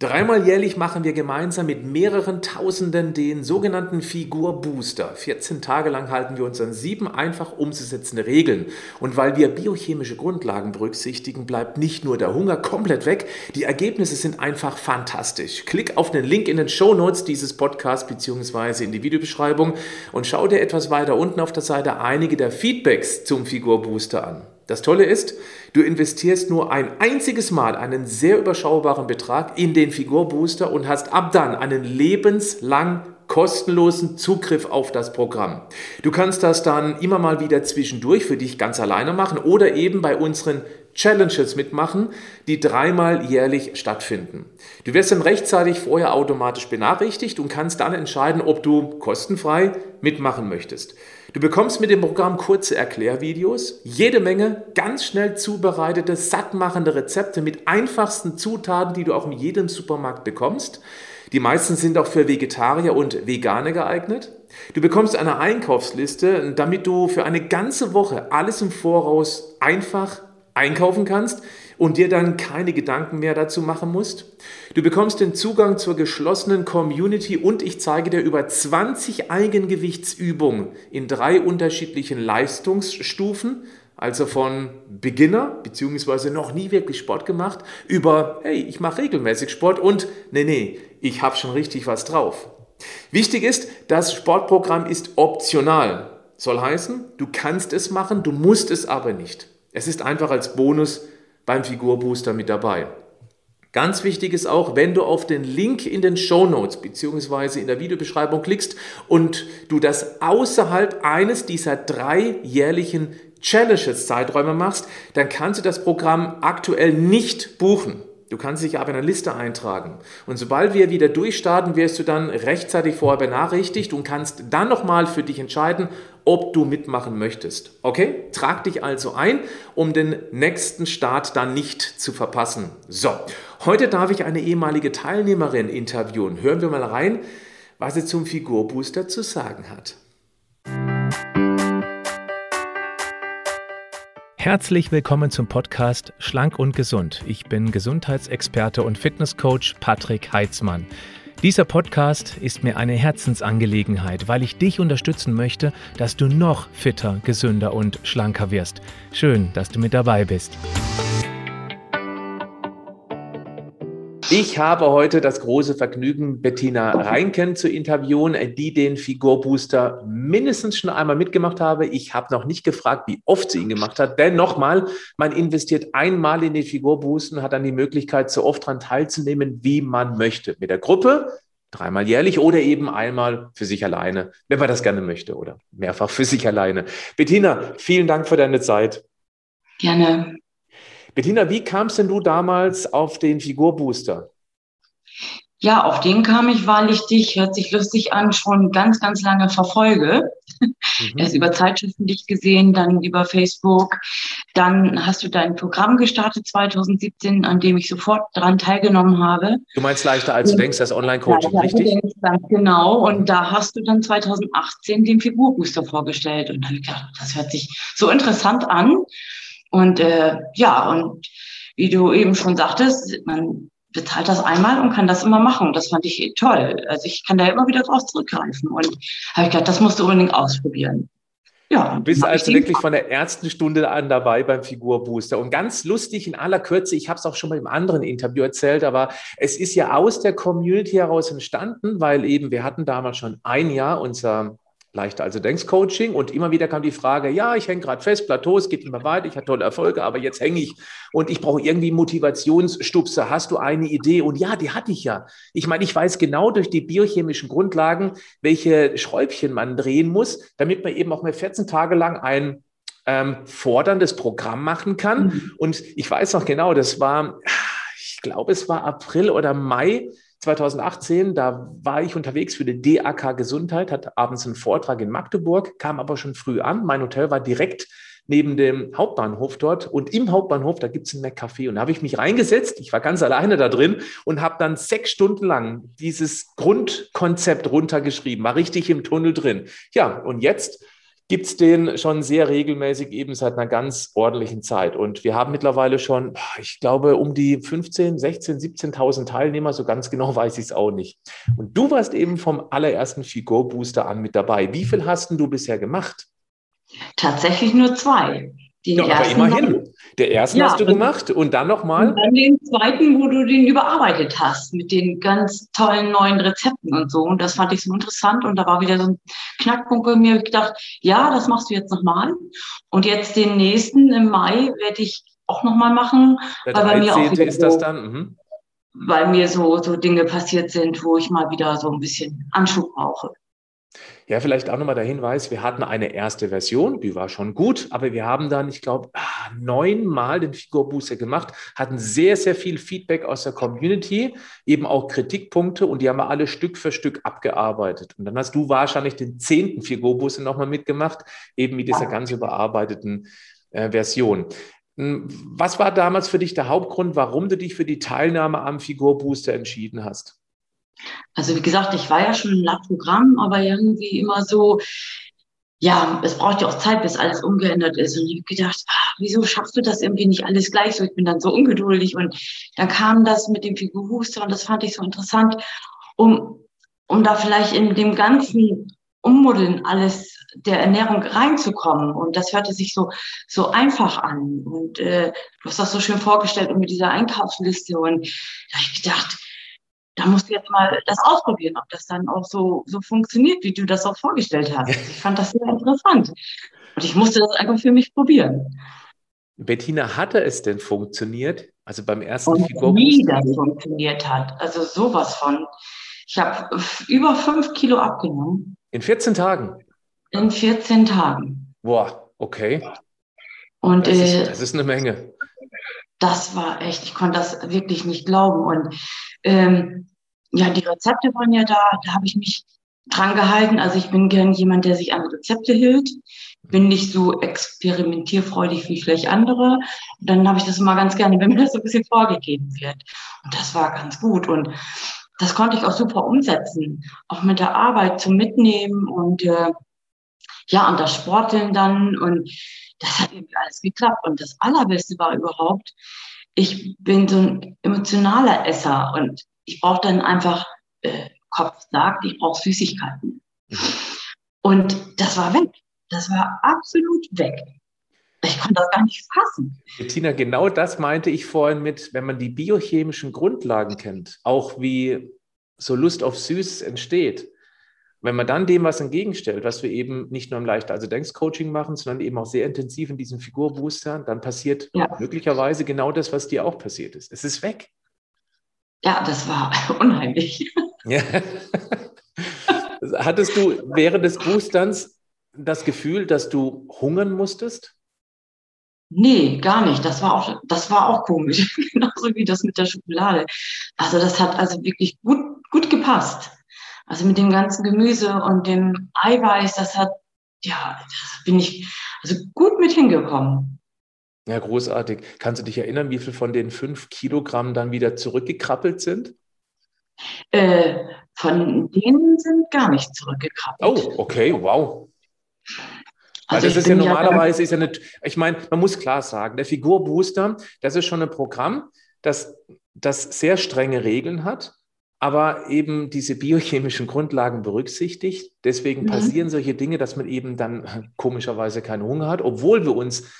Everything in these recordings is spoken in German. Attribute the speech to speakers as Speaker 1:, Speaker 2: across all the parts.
Speaker 1: Dreimal jährlich machen wir gemeinsam mit mehreren Tausenden den sogenannten Figur Booster. 14 Tage lang halten wir uns an sieben einfach umzusetzende Regeln. Und weil wir biochemische Grundlagen berücksichtigen, bleibt nicht nur der Hunger komplett weg, die Ergebnisse sind einfach fantastisch. Klick auf den Link in den Show Notes dieses Podcasts bzw. in die Videobeschreibung und schau dir etwas weiter unten auf der Seite einige der Feedbacks zum Figur Booster an. Das Tolle ist, du investierst nur ein einziges Mal einen sehr überschaubaren Betrag in den Figurbooster und hast ab dann einen lebenslang kostenlosen Zugriff auf das Programm. Du kannst das dann immer mal wieder zwischendurch für dich ganz alleine machen oder eben bei unseren Challenges mitmachen, die dreimal jährlich stattfinden. Du wirst dann rechtzeitig vorher automatisch benachrichtigt und kannst dann entscheiden, ob du kostenfrei mitmachen möchtest. Du bekommst mit dem Programm kurze Erklärvideos, jede Menge ganz schnell zubereitete, sattmachende Rezepte mit einfachsten Zutaten, die du auch in jedem Supermarkt bekommst. Die meisten sind auch für Vegetarier und Veganer geeignet. Du bekommst eine Einkaufsliste, damit du für eine ganze Woche alles im Voraus einfach einkaufen kannst und dir dann keine Gedanken mehr dazu machen musst. Du bekommst den Zugang zur geschlossenen Community und ich zeige dir über 20 Eigengewichtsübungen in drei unterschiedlichen Leistungsstufen, also von Beginner bzw. noch nie wirklich Sport gemacht, über hey, ich mache regelmäßig Sport und nee, nee, ich habe schon richtig was drauf. Wichtig ist, das Sportprogramm ist optional. Soll heißen, du kannst es machen, du musst es aber nicht. Es ist einfach als Bonus beim Figurbooster mit dabei. Ganz wichtig ist auch, wenn du auf den Link in den Show Notes bzw. in der Videobeschreibung klickst und du das außerhalb eines dieser drei jährlichen Challenges Zeiträume machst, dann kannst du das Programm aktuell nicht buchen. Du kannst dich aber in eine Liste eintragen. Und sobald wir wieder durchstarten, wirst du dann rechtzeitig vorher benachrichtigt und kannst dann nochmal für dich entscheiden, ob du mitmachen möchtest. Okay? Trag dich also ein, um den nächsten Start dann nicht zu verpassen. So, heute darf ich eine ehemalige Teilnehmerin interviewen. Hören wir mal rein, was sie zum Figurbooster zu sagen hat.
Speaker 2: Herzlich willkommen zum Podcast Schlank und Gesund. Ich bin Gesundheitsexperte und Fitnesscoach Patrick Heitzmann. Dieser Podcast ist mir eine Herzensangelegenheit, weil ich dich unterstützen möchte, dass du noch fitter, gesünder und schlanker wirst. Schön, dass du mit dabei bist.
Speaker 1: Ich habe heute das große Vergnügen, Bettina Reinken zu interviewen, die den Figurbooster mindestens schon einmal mitgemacht habe. Ich habe noch nicht gefragt, wie oft sie ihn gemacht hat, denn nochmal, man investiert einmal in den Figurbooster und hat dann die Möglichkeit, so oft daran teilzunehmen, wie man möchte. Mit der Gruppe, dreimal jährlich oder eben einmal für sich alleine, wenn man das gerne möchte oder mehrfach für sich alleine. Bettina, vielen Dank für deine Zeit.
Speaker 3: Gerne.
Speaker 1: Bettina, wie kamst denn du damals auf den Figurbooster?
Speaker 3: Ja, auf den kam ich, weil ich dich, hört sich lustig an, schon ganz, ganz lange verfolge. Mhm. Erst über Zeitschriften dich gesehen, dann über Facebook. Dann hast du dein Programm gestartet 2017, an dem ich sofort daran teilgenommen habe.
Speaker 1: Du meinst leichter als du denkst, das Online-Coaching, ja, richtig? Denkst,
Speaker 3: genau. Und da hast du dann 2018 den Figurbooster vorgestellt. Und dann habe ich gedacht, das hört sich so interessant an. Und äh, ja, und wie du eben schon sagtest, man bezahlt das einmal und kann das immer machen. Das fand ich toll. Also ich kann da immer wieder drauf zurückgreifen. Und habe ich gedacht, das musst du unbedingt ausprobieren.
Speaker 1: Ja, du bist also wirklich von der ersten Stunde an dabei beim Figurbooster. Und ganz lustig in aller Kürze, ich habe es auch schon mal im anderen Interview erzählt, aber es ist ja aus der Community heraus entstanden, weil eben wir hatten damals schon ein Jahr unser leichter also denkst Coaching und immer wieder kam die Frage, ja, ich hänge gerade fest, Plateau, es geht immer weiter, ich habe tolle Erfolge, aber jetzt hänge ich und ich brauche irgendwie Motivationsstupse. Hast du eine Idee? Und ja, die hatte ich ja. Ich meine, ich weiß genau durch die biochemischen Grundlagen, welche Schräubchen man drehen muss, damit man eben auch mal 14 Tage lang ein ähm, forderndes Programm machen kann. Mhm. Und ich weiß noch genau, das war, ich glaube, es war April oder Mai 2018, da war ich unterwegs für die DAK Gesundheit, hatte abends einen Vortrag in Magdeburg, kam aber schon früh an. Mein Hotel war direkt neben dem Hauptbahnhof dort und im Hauptbahnhof, da gibt es ein McCafé und da habe ich mich reingesetzt, ich war ganz alleine da drin und habe dann sechs Stunden lang dieses Grundkonzept runtergeschrieben, war richtig im Tunnel drin. Ja, und jetzt gibt es den schon sehr regelmäßig, eben seit einer ganz ordentlichen Zeit. Und wir haben mittlerweile schon, ich glaube, um die 15, 16, 17.000 Teilnehmer, so ganz genau weiß ich es auch nicht. Und du warst eben vom allerersten Figurbooster an mit dabei. Wie viel hast du bisher gemacht?
Speaker 3: Tatsächlich nur zwei.
Speaker 1: Den ja, aber immerhin. Der ersten ja, hast du gemacht und dann nochmal? Und
Speaker 3: dann den zweiten, wo du den überarbeitet hast mit den ganz tollen neuen Rezepten und so. Und das fand ich so interessant. Und da war wieder so ein Knackpunkt bei mir. Ich gedacht, ja, das machst du jetzt nochmal. Und jetzt den nächsten im Mai werde ich auch nochmal machen.
Speaker 1: Der weil bei mir auch ist das dann? Mhm.
Speaker 3: Weil mir so, so Dinge passiert sind, wo ich mal wieder so ein bisschen Anschub brauche.
Speaker 1: Ja, vielleicht auch nochmal der Hinweis, wir hatten eine erste Version, die war schon gut, aber wir haben dann, ich glaube, ah, neunmal den Figurbooster gemacht, hatten sehr, sehr viel Feedback aus der Community, eben auch Kritikpunkte und die haben wir alle Stück für Stück abgearbeitet. Und dann hast du wahrscheinlich den zehnten Figurbooster nochmal mitgemacht, eben mit dieser ganz überarbeiteten äh, Version. Hm, was war damals für dich der Hauptgrund, warum du dich für die Teilnahme am Figurbooster entschieden hast?
Speaker 3: Also wie gesagt, ich war ja schon im Lab-Programm, aber irgendwie immer so, ja, es braucht ja auch Zeit, bis alles umgeändert ist. Und ich habe gedacht, ach, wieso schaffst du das irgendwie nicht alles gleich so? Ich bin dann so ungeduldig. Und dann kam das mit dem Figurhuster und das fand ich so interessant, um, um da vielleicht in dem ganzen Ummuddeln alles der Ernährung reinzukommen. Und das hörte sich so, so einfach an. Und äh, du hast das so schön vorgestellt und mit dieser Einkaufsliste. Und da habe ich gedacht, da musst du jetzt mal das ausprobieren, ob das dann auch so, so funktioniert, wie du das auch vorgestellt hast. Ich fand das sehr interessant. Und ich musste das einfach für mich probieren.
Speaker 1: Bettina, hatte es denn funktioniert? Also beim ersten
Speaker 3: Und Wie das funktioniert hat. Also sowas von. Ich habe über fünf Kilo abgenommen.
Speaker 1: In 14 Tagen?
Speaker 3: In 14 Tagen.
Speaker 1: Boah, okay.
Speaker 3: Und
Speaker 1: das ist, äh, das ist eine Menge
Speaker 3: das war echt, ich konnte das wirklich nicht glauben. Und ähm, ja, die Rezepte waren ja da, da habe ich mich dran gehalten. Also ich bin gern jemand, der sich an Rezepte hält. Bin nicht so experimentierfreudig wie vielleicht andere. Dann habe ich das immer ganz gerne, wenn mir das so ein bisschen vorgegeben wird. Und das war ganz gut. Und das konnte ich auch super umsetzen. Auch mit der Arbeit zum Mitnehmen und äh, ja, und das Sporteln dann. Und das hat irgendwie alles geklappt. Und das Allerbeste war überhaupt, ich bin so ein emotionaler Esser und ich brauche dann einfach, äh, Kopf sagt, ich brauche Süßigkeiten. Und das war weg. Das war absolut weg. Ich konnte das gar nicht fassen.
Speaker 1: Bettina, genau das meinte ich vorhin mit, wenn man die biochemischen Grundlagen kennt, auch wie so Lust auf Süßes entsteht, wenn man dann dem was entgegenstellt, was wir eben nicht nur im Leichter also Denkcoaching machen, sondern eben auch sehr intensiv in diesen Figurboostern, dann passiert ja. möglicherweise genau das, was dir auch passiert ist. Es ist weg.
Speaker 3: Ja, das war unheimlich. Ja.
Speaker 1: Hattest du während des Boosterns das Gefühl, dass du hungern musstest?
Speaker 3: Nee, gar nicht. Das war auch, das war auch komisch. Genauso wie das mit der Schokolade. Also das hat also wirklich gut, gut gepasst. Also mit dem ganzen Gemüse und dem Eiweiß, das hat, ja, das bin ich also gut mit hingekommen.
Speaker 1: Ja, großartig. Kannst du dich erinnern, wie viel von den fünf Kilogramm dann wieder zurückgekrabbelt sind?
Speaker 3: Äh, von denen sind gar nicht zurückgekrabbelt.
Speaker 1: Oh, okay, wow. Also, also das ist ja normalerweise, ja ist ja nicht, ich meine, man muss klar sagen, der Figurbooster, das ist schon ein Programm, das, das sehr strenge Regeln hat aber eben diese biochemischen Grundlagen berücksichtigt. Deswegen mhm. passieren solche Dinge, dass man eben dann komischerweise keinen Hunger hat, obwohl wir uns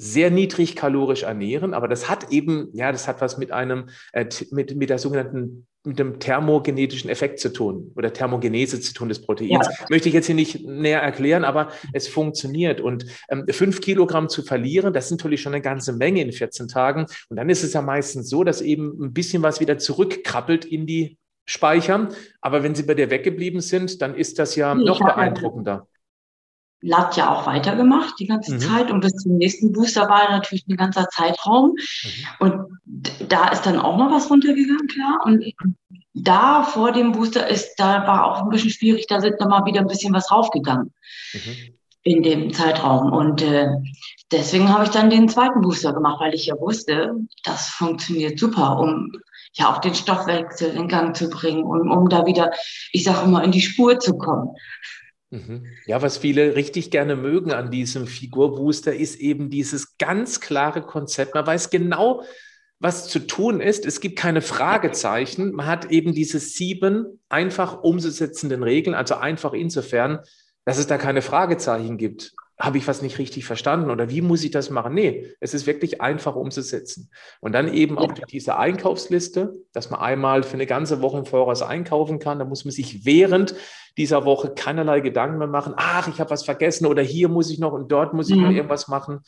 Speaker 1: sehr niedrig kalorisch ernähren, aber das hat eben, ja, das hat was mit einem, äh, mit, mit der sogenannten, mit dem thermogenetischen Effekt zu tun oder Thermogenese zu tun des Proteins. Ja. Möchte ich jetzt hier nicht näher erklären, aber es funktioniert. Und ähm, fünf Kilogramm zu verlieren, das ist natürlich schon eine ganze Menge in 14 Tagen. Und dann ist es ja meistens so, dass eben ein bisschen was wieder zurückkrabbelt in die speichern. Aber wenn sie bei dir weggeblieben sind, dann ist das ja ich noch beeindruckender.
Speaker 3: Lat ja auch weitergemacht die ganze mhm. Zeit und bis zum nächsten Booster war natürlich ein ganzer Zeitraum mhm. und da ist dann auch noch was runtergegangen, klar. Und da vor dem Booster ist, da war auch ein bisschen schwierig, da sind nochmal wieder ein bisschen was raufgegangen mhm. in dem Zeitraum und äh, deswegen habe ich dann den zweiten Booster gemacht, weil ich ja wusste, das funktioniert super, um ja auch den Stoffwechsel in Gang zu bringen und um da wieder, ich sage immer, in die Spur zu kommen.
Speaker 1: Mhm. Ja, was viele richtig gerne mögen an diesem Figurbooster ist eben dieses ganz klare Konzept. Man weiß genau, was zu tun ist. Es gibt keine Fragezeichen. Man hat eben diese sieben einfach umzusetzenden Regeln, also einfach insofern, dass es da keine Fragezeichen gibt. Habe ich was nicht richtig verstanden oder wie muss ich das machen? Nee, es ist wirklich einfach umzusetzen. Und dann eben auch diese Einkaufsliste, dass man einmal für eine ganze Woche im Voraus einkaufen kann. Da muss man sich während dieser Woche keinerlei Gedanken mehr machen. Ach, ich habe was vergessen oder hier muss ich noch und dort muss ich mhm. noch irgendwas machen.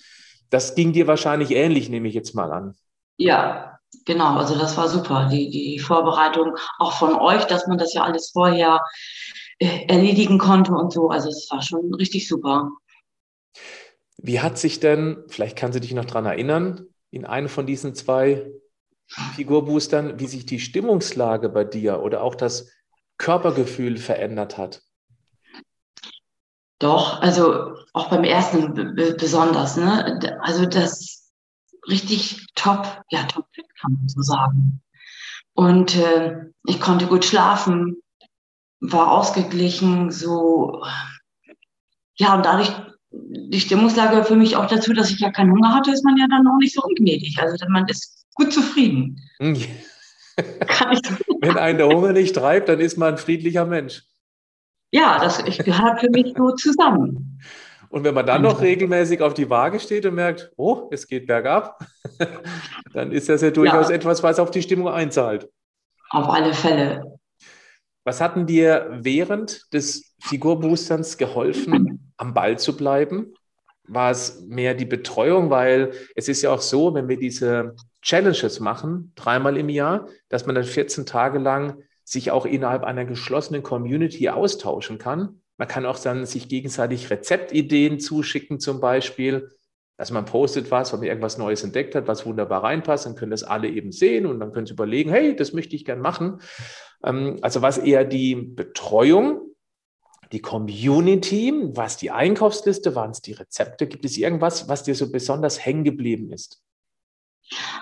Speaker 1: Das ging dir wahrscheinlich ähnlich, nehme ich jetzt mal an.
Speaker 3: Ja, genau. Also das war super. Die, die Vorbereitung auch von euch, dass man das ja alles vorher äh, erledigen konnte und so. Also es war schon richtig super.
Speaker 1: Wie hat sich denn, vielleicht kannst du dich noch daran erinnern, in einem von diesen zwei Figurboostern, wie sich die Stimmungslage bei dir oder auch das Körpergefühl verändert hat?
Speaker 3: Doch, also auch beim ersten besonders. Ne? Also das richtig top, ja, top fit kann man so sagen. Und äh, ich konnte gut schlafen, war ausgeglichen, so, ja, und dadurch, die Stimmungslage für mich auch dazu, dass ich ja keinen Hunger hatte, ist man ja dann auch nicht so ungnädig. Also man ist gut zufrieden.
Speaker 1: Kann ich Wenn einen der Hunger nicht treibt, dann ist man ein friedlicher Mensch.
Speaker 3: Ja, das gehört für mich so zusammen.
Speaker 1: Und wenn man dann noch regelmäßig auf die Waage steht und merkt, oh, es geht bergab, dann ist das ja durchaus ja. etwas, was auf die Stimmung einzahlt.
Speaker 3: Auf alle Fälle.
Speaker 1: Was hatten dir während des Figurboosterns geholfen, am Ball zu bleiben? War es mehr die Betreuung, weil es ist ja auch so, wenn wir diese Challenges machen, dreimal im Jahr, dass man dann 14 Tage lang sich auch innerhalb einer geschlossenen Community austauschen kann man kann auch dann sich gegenseitig Rezeptideen zuschicken zum Beispiel. Also man postet was, wenn man irgendwas Neues entdeckt hat, was wunderbar reinpasst, dann können das alle eben sehen und dann können sie überlegen, hey, das möchte ich gern machen. Ähm, also was eher die Betreuung, die Community, was die Einkaufsliste, waren es die Rezepte? Gibt es irgendwas, was dir so besonders hängen geblieben ist?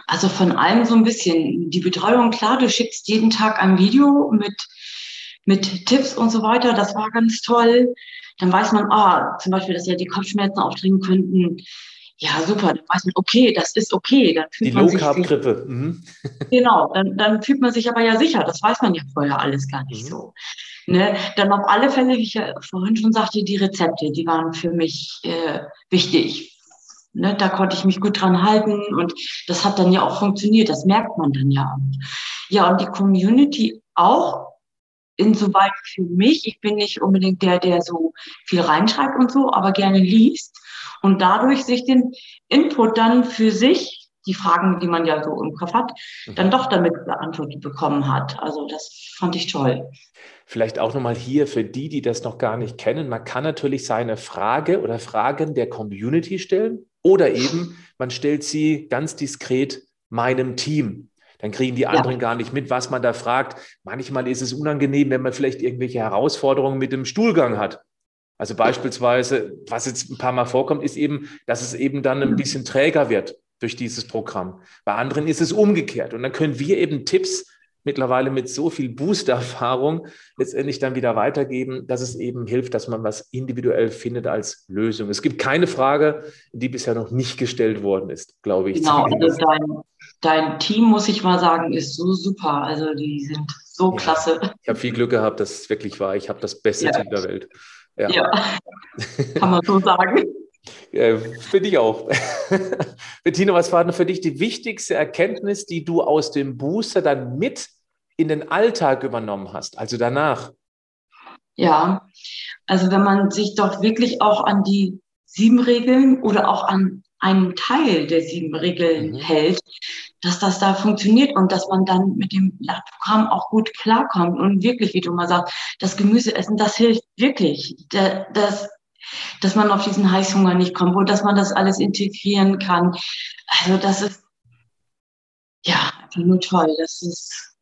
Speaker 3: Also von allem so ein bisschen. Die Betreuung, klar, du schickst jeden Tag ein Video mit mit Tipps und so weiter. Das war ganz toll. Dann weiß man, ah, zum Beispiel, dass ja die Kopfschmerzen auftreten könnten. Ja, super. Dann weiß man, okay, das ist okay. Dann
Speaker 1: fühlt die Low-Carb-Grippe. Mhm.
Speaker 3: Genau, dann, dann fühlt man sich aber ja sicher. Das weiß man ja vorher alles gar nicht mhm. so. Ne? Dann auf alle Fälle, wie ich ja vorhin schon sagte, die Rezepte, die waren für mich äh, wichtig. Ne, da konnte ich mich gut dran halten und das hat dann ja auch funktioniert. Das merkt man dann ja. Ja, und die Community auch insoweit für mich, ich bin nicht unbedingt der, der so viel reinschreibt und so, aber gerne liest und dadurch sich den Input dann für sich, die Fragen, die man ja so im Kopf hat, dann mhm. doch damit beantwortet bekommen hat. Also das fand ich toll.
Speaker 1: Vielleicht auch nochmal hier für die, die das noch gar nicht kennen. Man kann natürlich seine Frage oder Fragen der Community stellen oder eben man stellt sie ganz diskret meinem Team. Dann kriegen die anderen ja. gar nicht mit, was man da fragt. Manchmal ist es unangenehm, wenn man vielleicht irgendwelche Herausforderungen mit dem Stuhlgang hat. Also beispielsweise, was jetzt ein paar Mal vorkommt, ist eben, dass es eben dann ein bisschen träger wird durch dieses Programm. Bei anderen ist es umgekehrt. Und dann können wir eben Tipps mittlerweile mit so viel Booster-Erfahrung letztendlich dann wieder weitergeben, dass es eben hilft, dass man was individuell findet als Lösung. Es gibt keine Frage, die bisher noch nicht gestellt worden ist, glaube ich.
Speaker 3: Genau, also dein, dein Team, muss ich mal sagen, ist so super. Also die sind so ja, klasse.
Speaker 1: Ich habe viel Glück gehabt, dass es wirklich war. Ich habe das beste ja. Team der Welt.
Speaker 3: Ja, ja. kann man so sagen.
Speaker 1: Ja, Finde ich auch. Bettina, was war denn für dich die wichtigste Erkenntnis, die du aus dem Booster dann mit in den Alltag übernommen hast, also danach?
Speaker 3: Ja, also wenn man sich doch wirklich auch an die sieben Regeln oder auch an einen Teil der sieben Regeln mhm. hält, dass das da funktioniert und dass man dann mit dem Programm auch gut klarkommt und wirklich, wie du mal sagst, das Gemüse essen, das hilft wirklich. Das, dass man auf diesen Heißhunger nicht kommt und dass man das alles integrieren kann. Also das ist ja einfach nur toll. Das ist,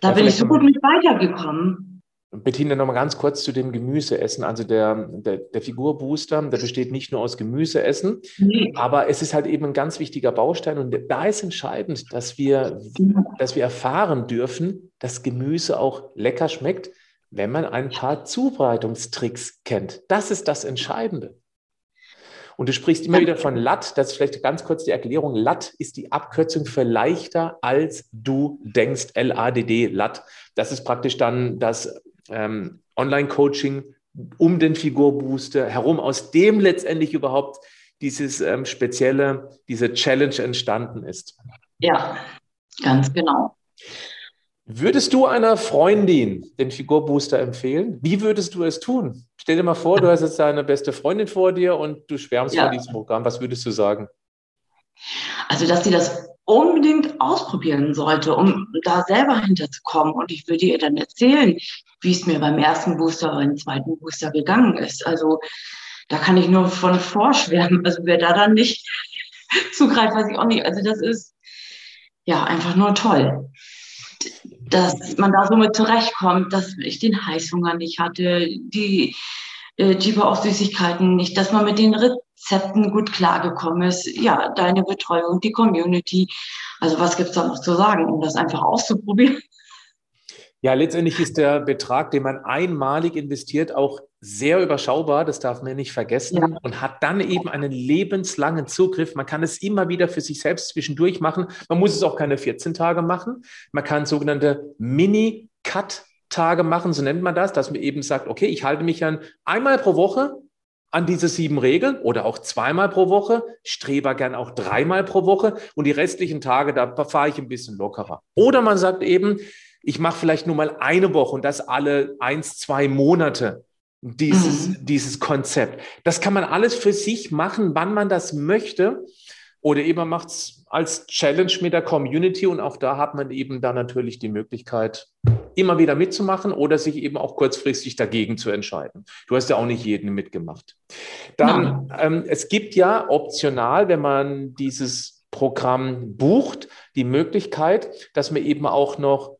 Speaker 3: da ja, bin ich so gut mit weitergekommen.
Speaker 1: Bettina, nochmal ganz kurz zu dem Gemüseessen. Also der, der, der Figurbooster, der besteht nicht nur aus Gemüseessen, nee. aber es ist halt eben ein ganz wichtiger Baustein. Und da ist entscheidend, dass wir, dass wir erfahren dürfen, dass Gemüse auch lecker schmeckt, wenn man ein paar Zubereitungstricks kennt. Das ist das Entscheidende. Und du sprichst immer wieder von LAT, das ist vielleicht ganz kurz die Erklärung. LAT ist die Abkürzung für leichter als du denkst, L-A-D-D, LAT. Das ist praktisch dann das ähm, Online-Coaching um den Figurbooster herum, aus dem letztendlich überhaupt dieses ähm, spezielle, diese Challenge entstanden ist.
Speaker 3: Ja, ganz genau.
Speaker 1: Würdest du einer Freundin den Figurbooster empfehlen? Wie würdest du es tun? Stell dir mal vor, du hast jetzt deine beste Freundin vor dir und du schwärmst ja. von diesem Programm. Was würdest du sagen?
Speaker 3: Also, dass sie das unbedingt ausprobieren sollte, um da selber hinterzukommen. Und ich würde ihr dann erzählen, wie es mir beim ersten Booster oder beim zweiten Booster gegangen ist. Also, da kann ich nur von vorschwärmen. Also, wer da dann nicht zugreift, weiß ich auch nicht. Also, das ist ja einfach nur toll dass man da so mit zurechtkommt, dass ich den Heißhunger nicht hatte, die äh, Jeeper auf Süßigkeiten nicht, dass man mit den Rezepten gut klargekommen ist. Ja, deine Betreuung, die Community. Also was gibt es da noch zu sagen, um das einfach auszuprobieren?
Speaker 1: Ja, letztendlich ist der Betrag, den man einmalig investiert, auch sehr überschaubar, das darf man nicht vergessen, ja. und hat dann eben einen lebenslangen Zugriff. Man kann es immer wieder für sich selbst zwischendurch machen. Man muss es auch keine 14 Tage machen. Man kann sogenannte Mini-Cut-Tage machen, so nennt man das, dass man eben sagt, okay, ich halte mich an einmal pro Woche an diese sieben Regeln oder auch zweimal pro Woche, strebe gern auch dreimal pro Woche und die restlichen Tage, da fahre ich ein bisschen lockerer. Oder man sagt eben, ich mache vielleicht nur mal eine Woche und das alle eins, zwei Monate dieses, mhm. dieses Konzept. Das kann man alles für sich machen, wann man das möchte. Oder eben man macht es als Challenge mit der Community und auch da hat man eben dann natürlich die Möglichkeit, immer wieder mitzumachen oder sich eben auch kurzfristig dagegen zu entscheiden. Du hast ja auch nicht jeden mitgemacht. Dann, ähm, es gibt ja optional, wenn man dieses Programm bucht, die Möglichkeit, dass man eben auch noch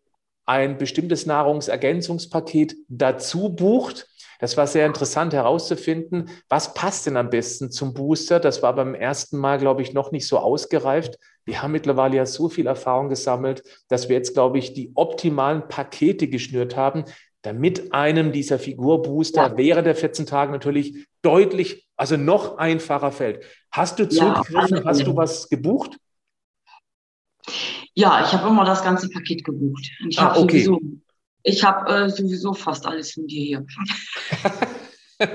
Speaker 1: ein bestimmtes Nahrungsergänzungspaket dazu bucht. Das war sehr interessant herauszufinden, was passt denn am besten zum Booster. Das war beim ersten Mal, glaube ich, noch nicht so ausgereift. Wir haben mittlerweile ja so viel Erfahrung gesammelt, dass wir jetzt, glaube ich, die optimalen Pakete geschnürt haben, damit einem dieser Figurbooster ja. während der 14 Tage natürlich deutlich, also noch einfacher fällt. Hast du zugegriffen? Ja, hast du was gebucht?
Speaker 3: Ja, ich habe immer das ganze Paket gebucht. Ich ah, okay. sowieso, ich habe äh, sowieso fast alles von dir hier.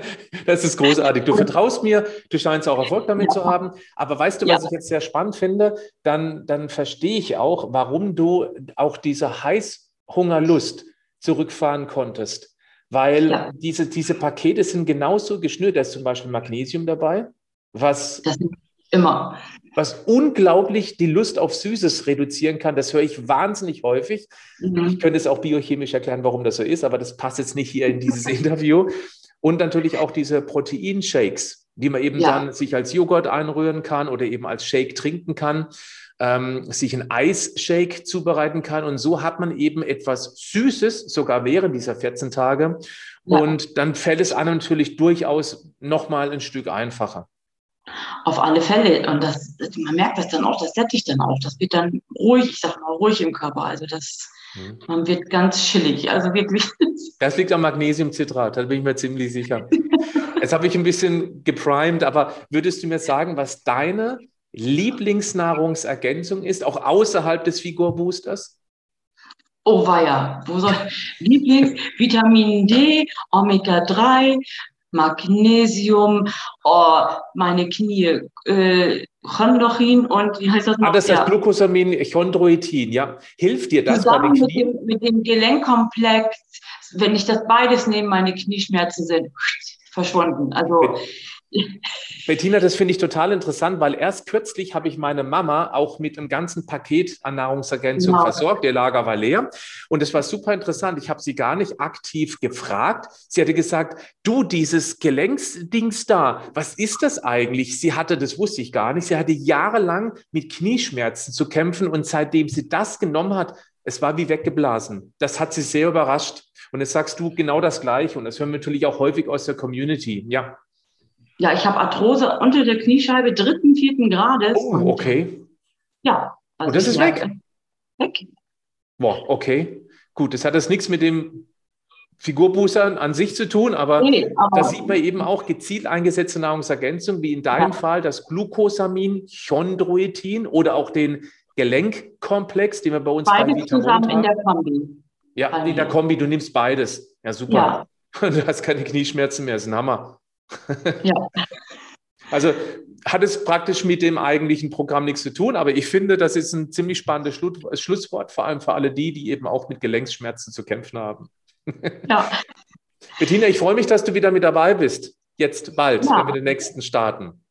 Speaker 1: das ist großartig. Du vertraust mir, du scheinst auch Erfolg damit ja. zu haben. Aber weißt du, was ja. ich jetzt sehr spannend finde? Dann, dann verstehe ich auch, warum du auch diese Heißhungerlust zurückfahren konntest. Weil ja. diese, diese Pakete sind genauso geschnürt. Da ist zum Beispiel Magnesium dabei, was.
Speaker 3: Immer.
Speaker 1: Was unglaublich die Lust auf Süßes reduzieren kann, das höre ich wahnsinnig häufig. Mhm. Ich könnte es auch biochemisch erklären, warum das so ist, aber das passt jetzt nicht hier in dieses Interview. Und natürlich auch diese Proteinshakes, die man eben ja. dann sich als Joghurt einrühren kann oder eben als Shake trinken kann, ähm, sich ein Eisshake zubereiten kann. Und so hat man eben etwas Süßes, sogar während dieser 14 Tage. Ja. Und dann fällt es einem natürlich durchaus nochmal ein Stück einfacher.
Speaker 3: Auf alle Fälle. Und das, man merkt das dann auch, das sättigt dann auch. Das wird dann ruhig, ich sag mal, ruhig im Körper. Also das, mhm. man wird ganz chillig. Also wirklich.
Speaker 1: Das liegt am Magnesiumcitrat, da bin ich mir ziemlich sicher. Jetzt habe ich ein bisschen geprimed, aber würdest du mir sagen, was deine Lieblingsnahrungsergänzung ist, auch außerhalb des Figurboosters?
Speaker 3: Oh weia, wo soll Lieblings Vitamin D, Omega 3, Magnesium, oh, meine Knie, äh, Chondroin und wie heißt das
Speaker 1: noch? Ah, das ist ja. Glucosamin, Chondroitin, ja. Hilft dir das
Speaker 3: Zusammen bei den Knien? Mit dem, mit dem Gelenkkomplex, wenn ich das beides nehme, meine Knieschmerzen sind verschwunden. Also
Speaker 1: Bettina, das finde ich total interessant, weil erst kürzlich habe ich meine Mama auch mit einem ganzen Paket an Nahrungsergänzung genau. versorgt. Ihr Lager war leer. Und es war super interessant. Ich habe sie gar nicht aktiv gefragt. Sie hatte gesagt, du, dieses Gelenksdings da, was ist das eigentlich? Sie hatte, das wusste ich gar nicht, sie hatte jahrelang mit Knieschmerzen zu kämpfen. Und seitdem sie das genommen hat, es war wie weggeblasen. Das hat sie sehr überrascht. Und jetzt sagst du genau das Gleiche. Und das hören wir natürlich auch häufig aus der Community. Ja.
Speaker 3: Ja, ich habe Arthrose unter der Kniescheibe dritten, vierten Grades.
Speaker 1: Oh, okay.
Speaker 3: Ja.
Speaker 1: Also und das ist weg? Weg. Boah, okay. Gut, das hat jetzt nichts mit dem Figurboostern an sich zu tun, aber, nee, da sieht man eben auch gezielt eingesetzte Nahrungsergänzung, wie in deinem ja. Fall das Glucosamin, Chondroitin oder auch den Gelenkkomplex, den wir bei uns
Speaker 3: Beides bei zusammen haben. in der Kombi.
Speaker 1: Ja, in der Kombi, du nimmst beides. Ja, super. Ja. Du hast keine Knieschmerzen mehr, das ist ein Hammer. Ja. Also hat es praktisch mit dem eigentlichen Programm nichts zu tun, aber ich finde, das ist ein ziemlich spannendes Schlusswort, vor allem für alle die, die eben auch mit Gelenksschmerzen zu kämpfen haben. Ja. Bettina, ich freue mich, dass du wieder mit dabei bist. Jetzt bald, ja. wenn wir den nächsten starten.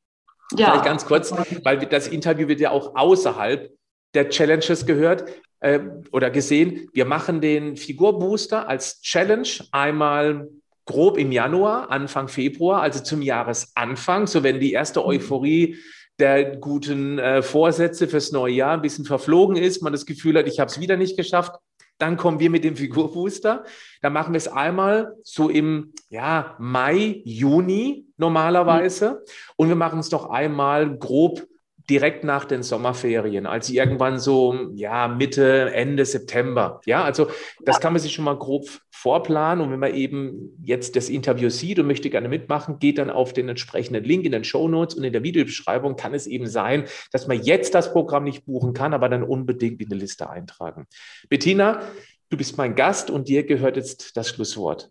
Speaker 1: Ja. Vielleicht ganz kurz, weil das Interview wird ja auch außerhalb der Challenges gehört äh, oder gesehen. Wir machen den Figurbooster als Challenge einmal grob im Januar, Anfang Februar, also zum Jahresanfang, so wenn die erste mhm. Euphorie der guten äh, Vorsätze fürs neue Jahr ein bisschen verflogen ist, man das Gefühl hat, ich habe es wieder nicht geschafft, dann kommen wir mit dem Figurbooster. Da machen wir es einmal so im ja, Mai, Juni normalerweise. Mhm. Und wir machen es noch einmal grob direkt nach den Sommerferien, also irgendwann so, ja, Mitte, Ende September. Ja, also das kann man sich schon mal grob vorplanen. Und wenn man eben jetzt das Interview sieht und möchte gerne mitmachen, geht dann auf den entsprechenden Link in den Show Notes und in der Videobeschreibung kann es eben sein, dass man jetzt das Programm nicht buchen kann, aber dann unbedingt in die Liste eintragen. Bettina, du bist mein Gast und dir gehört jetzt das Schlusswort.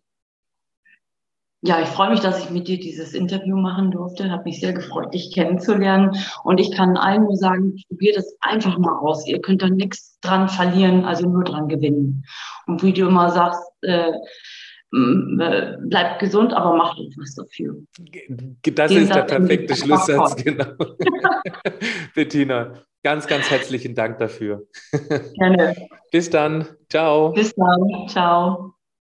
Speaker 3: Ja, ich freue mich, dass ich mit dir dieses Interview machen durfte. Hat mich sehr gefreut, dich kennenzulernen. Und ich kann allen nur sagen, probiert es einfach mal aus. Ihr könnt da nichts dran verlieren, also nur dran gewinnen. Und wie du immer sagst, äh, äh, bleibt gesund, aber macht etwas dafür.
Speaker 1: Das Den ist der perfekte Schlusssatz, genau. Bettina, ganz, ganz herzlichen Dank dafür. Gerne. Bis dann. Ciao.
Speaker 3: Bis dann. Ciao.